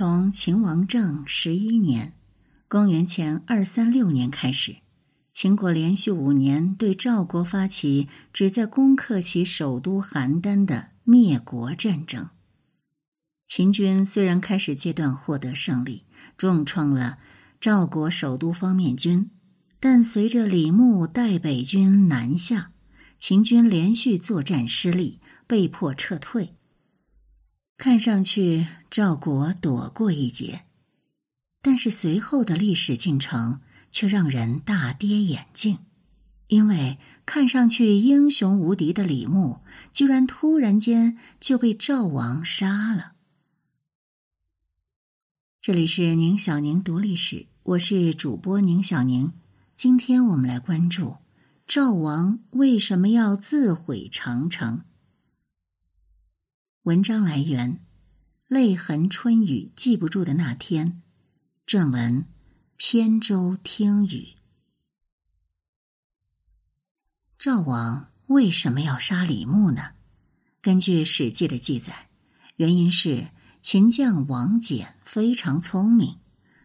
从秦王政十一年（公元前二三六年）开始，秦国连续五年对赵国发起旨在攻克其首都邯郸的灭国战争。秦军虽然开始阶段获得胜利，重创了赵国首都方面军，但随着李牧带北军南下，秦军连续作战失利，被迫撤退。看上去赵国躲过一劫，但是随后的历史进程却让人大跌眼镜，因为看上去英雄无敌的李牧，居然突然间就被赵王杀了。这里是宁小宁读历史，我是主播宁小宁，今天我们来关注赵王为什么要自毁长城。文章来源：泪痕春雨记不住的那天。撰文：扁舟听雨。赵王为什么要杀李牧呢？根据《史记》的记载，原因是秦将王翦非常聪明，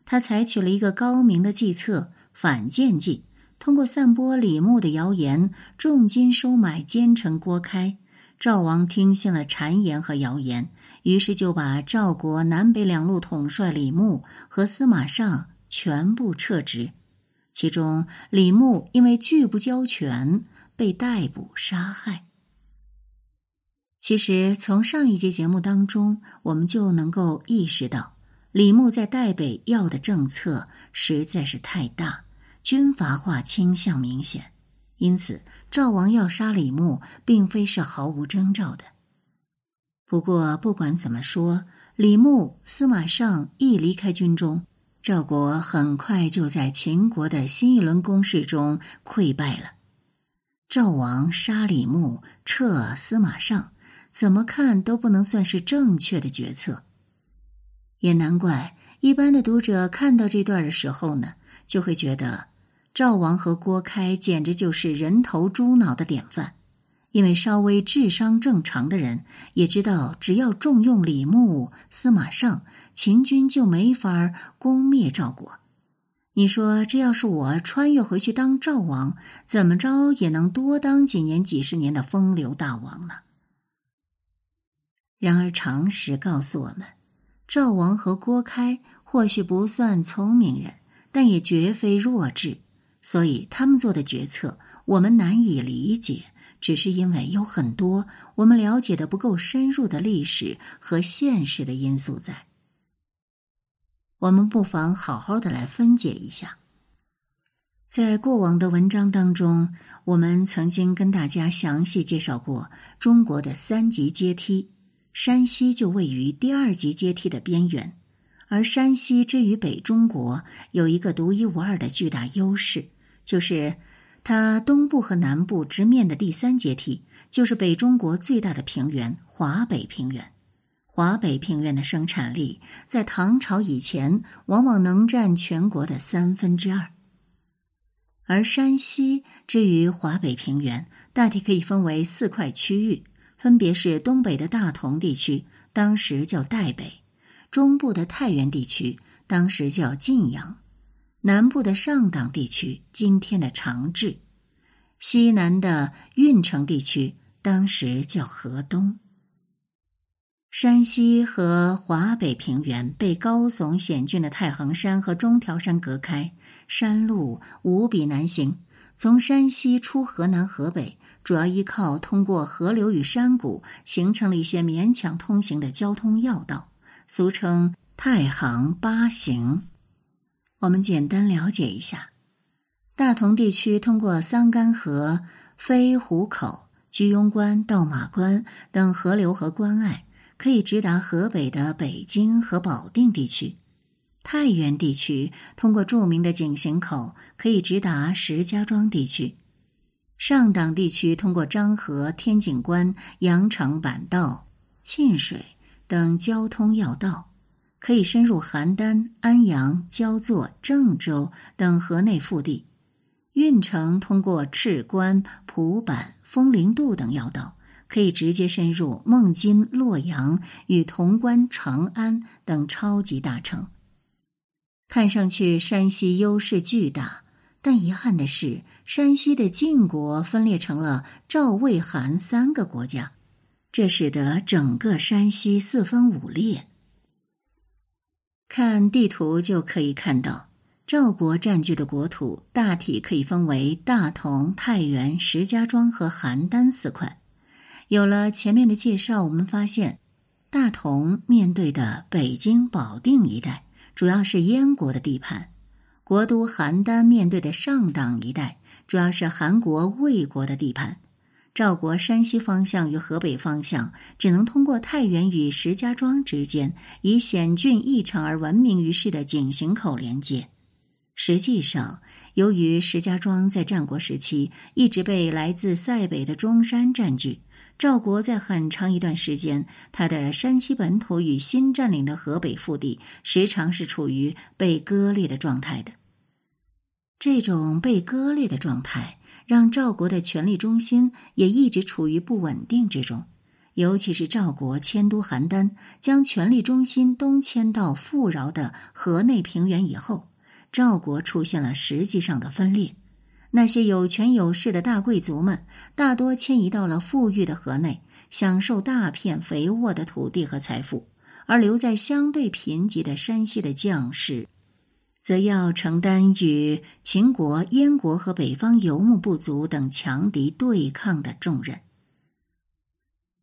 他采取了一个高明的计策——反间计，通过散播李牧的谣言，重金收买奸臣郭开。赵王听信了谗言和谣言，于是就把赵国南北两路统帅李牧和司马尚全部撤职。其中，李牧因为拒不交权，被逮捕杀害。其实，从上一节节目当中，我们就能够意识到，李牧在代北要的政策实在是太大，军阀化倾向明显。因此，赵王要杀李牧，并非是毫无征兆的。不过，不管怎么说，李牧、司马尚一离开军中，赵国很快就在秦国的新一轮攻势中溃败了。赵王杀李牧、撤司马尚，怎么看都不能算是正确的决策。也难怪一般的读者看到这段的时候呢，就会觉得。赵王和郭开简直就是人头猪脑的典范，因为稍微智商正常的人也知道，只要重用李牧、司马尚，秦军就没法攻灭赵国。你说，这要是我穿越回去当赵王，怎么着也能多当几年、几十年的风流大王呢？然而，常识告诉我们，赵王和郭开或许不算聪明人，但也绝非弱智。所以他们做的决策，我们难以理解，只是因为有很多我们了解的不够深入的历史和现实的因素在。我们不妨好好的来分解一下。在过往的文章当中，我们曾经跟大家详细介绍过中国的三级阶梯，山西就位于第二级阶梯的边缘，而山西之于北中国有一个独一无二的巨大优势。就是它东部和南部直面的第三阶梯，就是北中国最大的平原——华北平原。华北平原的生产力在唐朝以前往往能占全国的三分之二。而山西之于华北平原，大体可以分为四块区域，分别是东北的大同地区，当时叫代北；中部的太原地区，当时叫晋阳。南部的上党地区，今天的长治；西南的运城地区，当时叫河东。山西和华北平原被高耸险峻的太行山和中条山隔开，山路无比难行。从山西出河南、河北，主要依靠通过河流与山谷，形成了一些勉强通行的交通要道，俗称太行八行。我们简单了解一下，大同地区通过桑干河、飞虎口、居庸关、到马关等河流和关隘，可以直达河北的北京和保定地区；太原地区通过著名的井陉口，可以直达石家庄地区；上党地区通过漳河、天井关、阳城板道、沁水等交通要道。可以深入邯郸、安阳、焦作、郑州等河内腹地，运城通过赤关、蒲坂、风陵渡等要道，可以直接深入孟津、洛阳与潼关、长安等超级大城。看上去山西优势巨大，但遗憾的是，山西的晋国分裂成了赵、魏、韩三个国家，这使得整个山西四分五裂。看地图就可以看到，赵国占据的国土大体可以分为大同、太原、石家庄和邯郸四块。有了前面的介绍，我们发现，大同面对的北京、保定一带。主要是燕国的地盘，国都邯郸面对的上党一带，主要是韩国、魏国的地盘。赵国山西方向与河北方向，只能通过太原与石家庄之间以险峻异常而闻名于世的井陉口连接。实际上，由于石家庄在战国时期一直被来自塞北的中山占据。赵国在很长一段时间，他的山西本土与新占领的河北腹地时常是处于被割裂的状态的。这种被割裂的状态，让赵国的权力中心也一直处于不稳定之中。尤其是赵国迁都邯郸，将权力中心东迁到富饶的河内平原以后，赵国出现了实际上的分裂。那些有权有势的大贵族们，大多迁移到了富裕的河内，享受大片肥沃的土地和财富；而留在相对贫瘠的山西的将士，则要承担与秦国、燕国和北方游牧部族等强敌对抗的重任。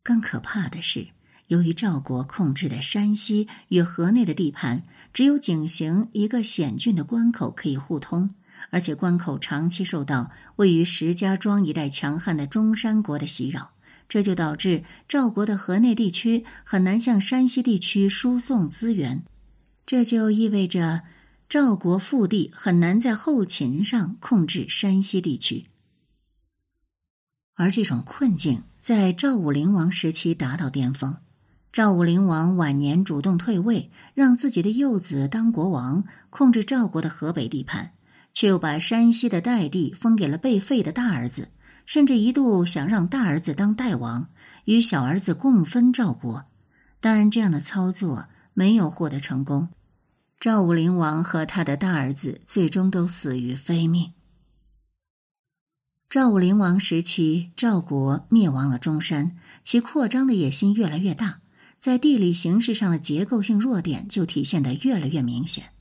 更可怕的是，由于赵国控制的山西与河内的地盘，只有井陉一个险峻的关口可以互通。而且关口长期受到位于石家庄一带强悍的中山国的袭扰，这就导致赵国的河内地区很难向山西地区输送资源，这就意味着赵国腹地很难在后勤上控制山西地区。而这种困境在赵武灵王时期达到巅峰，赵武灵王晚年主动退位，让自己的幼子当国王，控制赵国的河北地盘。却又把山西的代地封给了被废的大儿子，甚至一度想让大儿子当代王，与小儿子共分赵国。当然，这样的操作没有获得成功，赵武灵王和他的大儿子最终都死于非命。赵武灵王时期，赵国灭亡了中山，其扩张的野心越来越大，在地理形势上的结构性弱点就体现得越来越明显。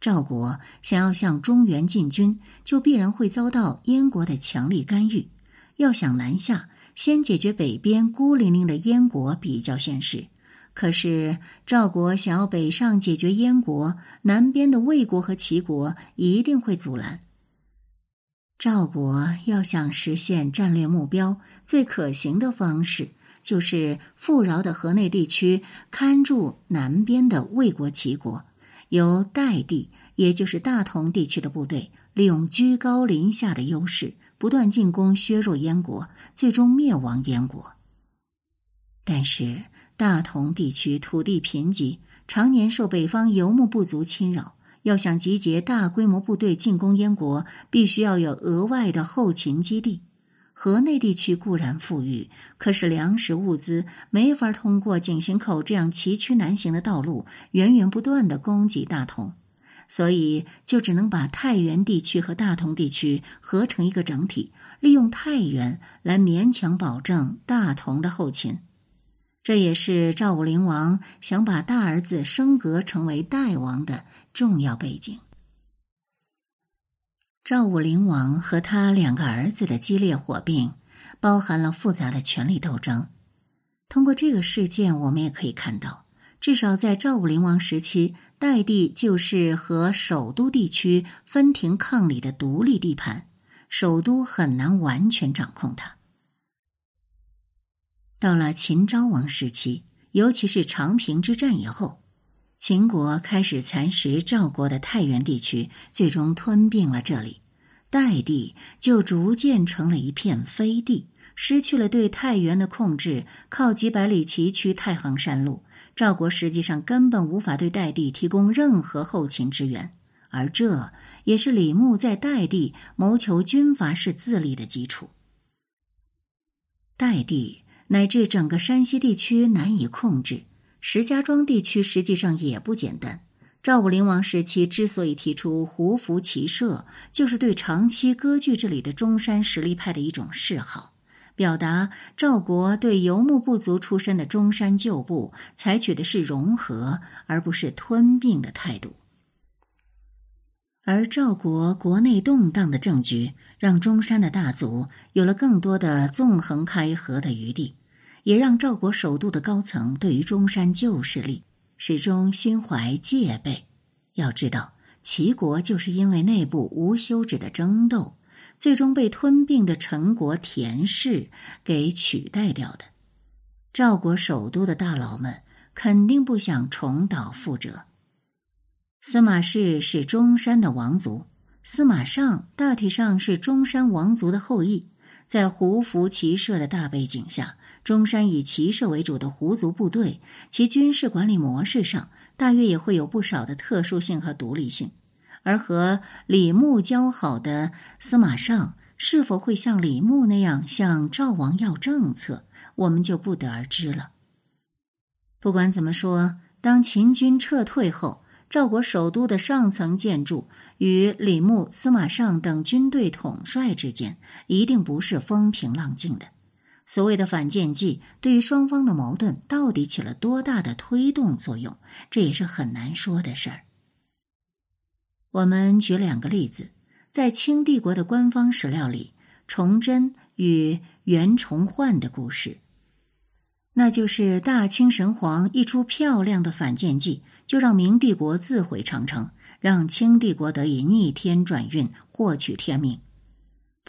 赵国想要向中原进军，就必然会遭到燕国的强力干预。要想南下，先解决北边孤零零的燕国比较现实。可是赵国想要北上解决燕国，南边的魏国和齐国一定会阻拦。赵国要想实现战略目标，最可行的方式就是富饶的河内地区看住南边的魏国、齐国。由代地，也就是大同地区的部队，利用居高临下的优势，不断进攻削弱燕国，最终灭亡燕国。但是大同地区土地贫瘠，常年受北方游牧部族侵扰，要想集结大规模部队进攻燕国，必须要有额外的后勤基地。河内地区固然富裕，可是粮食物资没法通过井陉口这样崎岖难行的道路源源不断的供给大同，所以就只能把太原地区和大同地区合成一个整体，利用太原来勉强保证大同的后勤。这也是赵武灵王想把大儿子升格成为代王的重要背景。赵武灵王和他两个儿子的激烈火并，包含了复杂的权力斗争。通过这个事件，我们也可以看到，至少在赵武灵王时期，代地就是和首都地区分庭抗礼的独立地盘，首都很难完全掌控它。到了秦昭王时期，尤其是长平之战以后。秦国开始蚕食赵国的太原地区，最终吞并了这里，代地就逐渐成了一片飞地，失去了对太原的控制。靠几百里崎岖太行山路，赵国实际上根本无法对代地提供任何后勤支援，而这也是李牧在代地谋求军阀式自立的基础。代地乃至整个山西地区难以控制。石家庄地区实际上也不简单。赵武灵王时期之所以提出胡服骑射，就是对长期割据这里的中山实力派的一种示好。表达赵国对游牧部族出身的中山旧部采取的是融合而不是吞并的态度，而赵国国内动荡的政局让中山的大族有了更多的纵横开合的余地，也让赵国首都的高层对于中山旧势力始终心怀戒备。要知道，齐国就是因为内部无休止的争斗。最终被吞并的陈国田氏给取代掉的，赵国首都的大佬们肯定不想重蹈覆辙。司马氏是中山的王族，司马尚大体上是中山王族的后裔。在胡服骑射的大背景下，中山以骑射为主的胡族部队，其军事管理模式上大约也会有不少的特殊性和独立性。而和李牧交好的司马尚，是否会像李牧那样向赵王要政策，我们就不得而知了。不管怎么说，当秦军撤退后，赵国首都的上层建筑与李牧、司马尚等军队统帅之间，一定不是风平浪静的。所谓的反间计，对于双方的矛盾到底起了多大的推动作用，这也是很难说的事儿。我们举两个例子，在清帝国的官方史料里，崇祯与袁崇焕的故事，那就是大清神皇一出漂亮的反间计，就让明帝国自毁长城，让清帝国得以逆天转运，获取天命。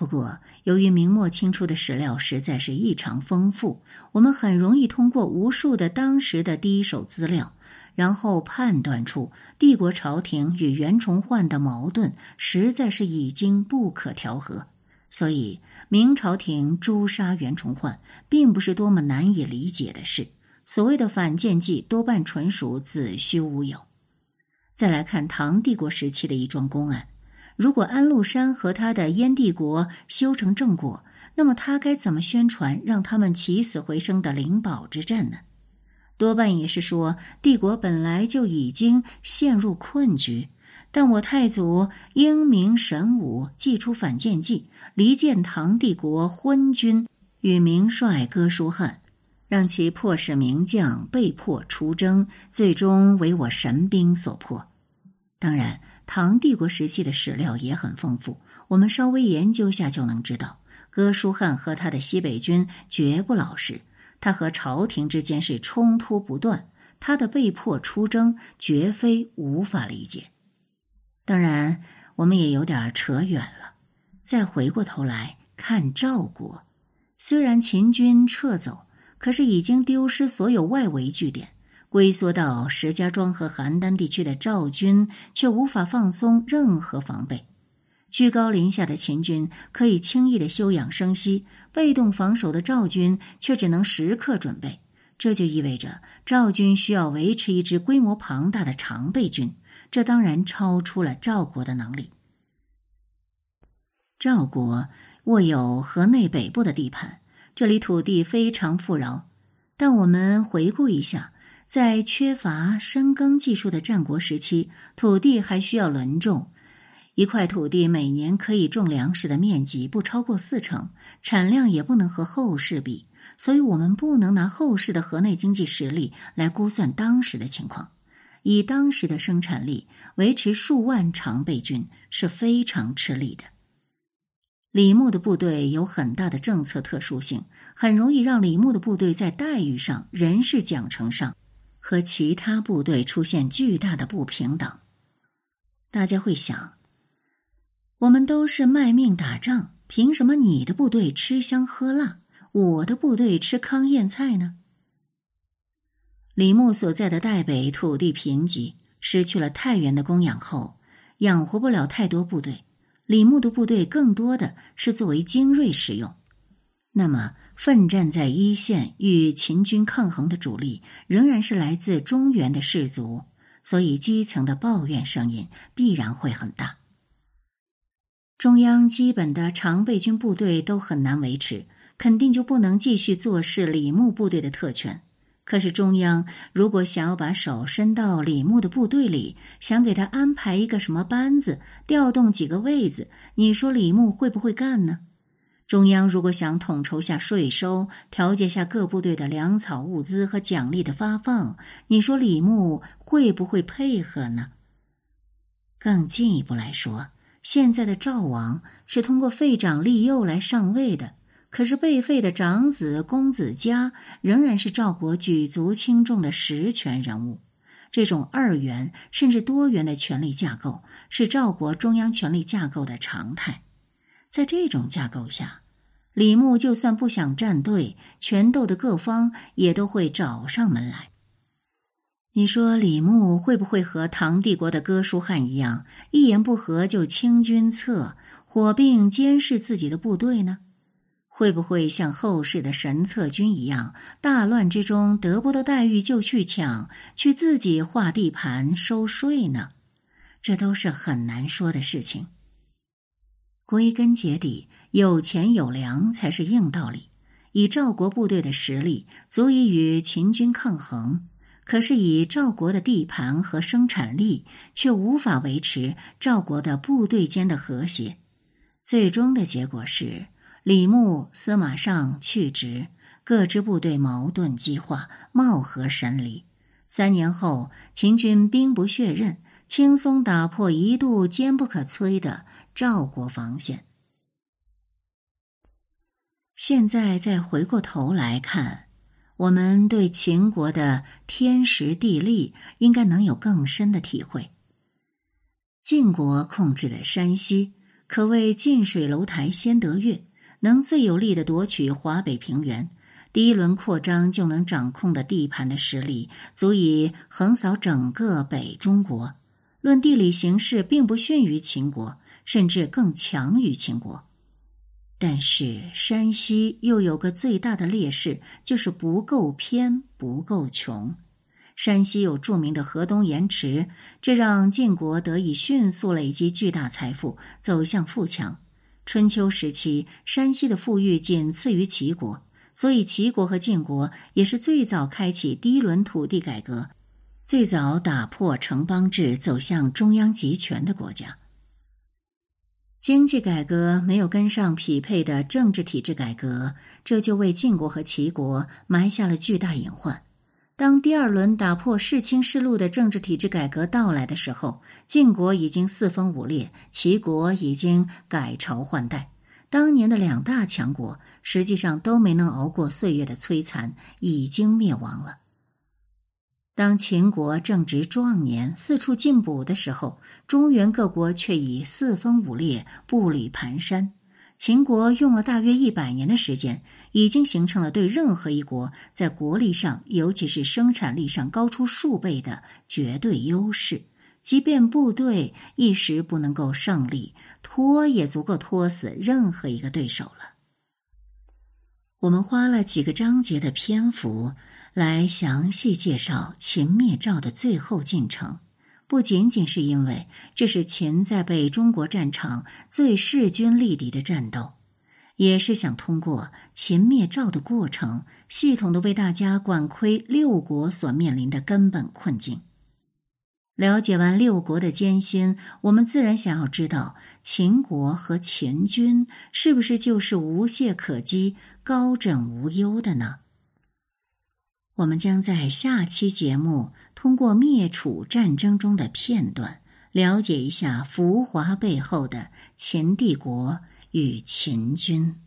不过，由于明末清初的史料实在是异常丰富，我们很容易通过无数的当时的第一手资料。然后判断出帝国朝廷与袁崇焕的矛盾实在是已经不可调和，所以明朝廷诛杀袁崇焕并不是多么难以理解的事。所谓的反间计多半纯属子虚乌有。再来看唐帝国时期的一桩公案，如果安禄山和他的燕帝国修成正果，那么他该怎么宣传让他们起死回生的灵宝之战呢？多半也是说，帝国本来就已经陷入困局，但我太祖英明神武，祭出反间计，离间唐帝国昏君与名帅哥舒翰，让其迫使名将被迫出征，最终为我神兵所破。当然，唐帝国时期的史料也很丰富，我们稍微研究下就能知道，哥舒翰和他的西北军绝不老实。他和朝廷之间是冲突不断，他的被迫出征绝非无法理解。当然，我们也有点扯远了。再回过头来看赵国，虽然秦军撤走，可是已经丢失所有外围据点，龟缩到石家庄和邯郸地区的赵军却无法放松任何防备。居高临下的秦军可以轻易的休养生息，被动防守的赵军却只能时刻准备。这就意味着赵军需要维持一支规模庞大的常备军，这当然超出了赵国的能力。赵国握有河内北部的地盘，这里土地非常富饶，但我们回顾一下，在缺乏深耕技术的战国时期，土地还需要轮种。一块土地每年可以种粮食的面积不超过四成，产量也不能和后世比，所以我们不能拿后世的河内经济实力来估算当时的情况。以当时的生产力维持数万常备军是非常吃力的。李牧的部队有很大的政策特殊性，很容易让李牧的部队在待遇上、人事奖惩上和其他部队出现巨大的不平等。大家会想。我们都是卖命打仗，凭什么你的部队吃香喝辣，我的部队吃糠咽菜呢？李牧所在的代北土地贫瘠，失去了太原的供养后，养活不了太多部队。李牧的部队更多的是作为精锐使用。那么，奋战在一线与秦军抗衡的主力，仍然是来自中原的士族，所以基层的抱怨声音必然会很大。中央基本的常备军部队都很难维持，肯定就不能继续坐视李牧部队的特权。可是中央如果想要把手伸到李牧的部队里，想给他安排一个什么班子，调动几个位子，你说李牧会不会干呢？中央如果想统筹下税收，调节下各部队的粮草物资和奖励的发放，你说李牧会不会配合呢？更进一步来说，现在的赵王是通过废长立幼来上位的。可是被废的长子公子嘉仍然是赵国举足轻重的实权人物。这种二元甚至多元的权力架构是赵国中央权力架构的常态。在这种架构下，李牧就算不想站队，权斗的各方也都会找上门来。你说李牧会不会和唐帝国的哥舒翰一样，一言不合就清君侧，火并监视自己的部队呢？会不会像后世的神策军一样，大乱之中得不到待遇就去抢，去自己划地盘收税呢？这都是很难说的事情。归根结底，有钱有粮才是硬道理。以赵国部队的实力，足以与秦军抗衡；可是以赵国的地盘和生产力，却无法维持赵国的部队间的和谐。最终的结果是。李牧、司马尚去职，各支部队矛盾激化，貌合神离。三年后，秦军兵不血刃，轻松打破一度坚不可摧的赵国防线。现在再回过头来看，我们对秦国的天时地利，应该能有更深的体会。晋国控制的山西，可谓近水楼台先得月。能最有力的夺取华北平原，第一轮扩张就能掌控的地盘的实力，足以横扫整个北中国。论地理形势，并不逊于秦国，甚至更强于秦国。但是山西又有个最大的劣势，就是不够偏，不够穷。山西有著名的河东盐池，这让晋国得以迅速累积巨大财富，走向富强。春秋时期，山西的富裕仅次于齐国，所以齐国和晋国也是最早开启第一轮土地改革、最早打破城邦制、走向中央集权的国家。经济改革没有跟上匹配的政治体制改革，这就为晋国和齐国埋下了巨大隐患。当第二轮打破世卿世禄的政治体制改革到来的时候，晋国已经四分五裂，齐国已经改朝换代。当年的两大强国实际上都没能熬过岁月的摧残，已经灭亡了。当秦国正值壮年，四处进补的时候，中原各国却已四分五裂，步履蹒跚。秦国用了大约一百年的时间，已经形成了对任何一国在国力上，尤其是生产力上高出数倍的绝对优势。即便部队一时不能够胜利，拖也足够拖死任何一个对手了。我们花了几个章节的篇幅来详细介绍秦灭赵的最后进程。不仅仅是因为这是秦在北中国战场最势均力敌的战斗，也是想通过秦灭赵的过程，系统的为大家管窥六国所面临的根本困境。了解完六国的艰辛，我们自然想要知道秦国和秦军是不是就是无懈可击、高枕无忧的呢？我们将在下期节目通过灭楚战争中的片段，了解一下浮华背后的秦帝国与秦军。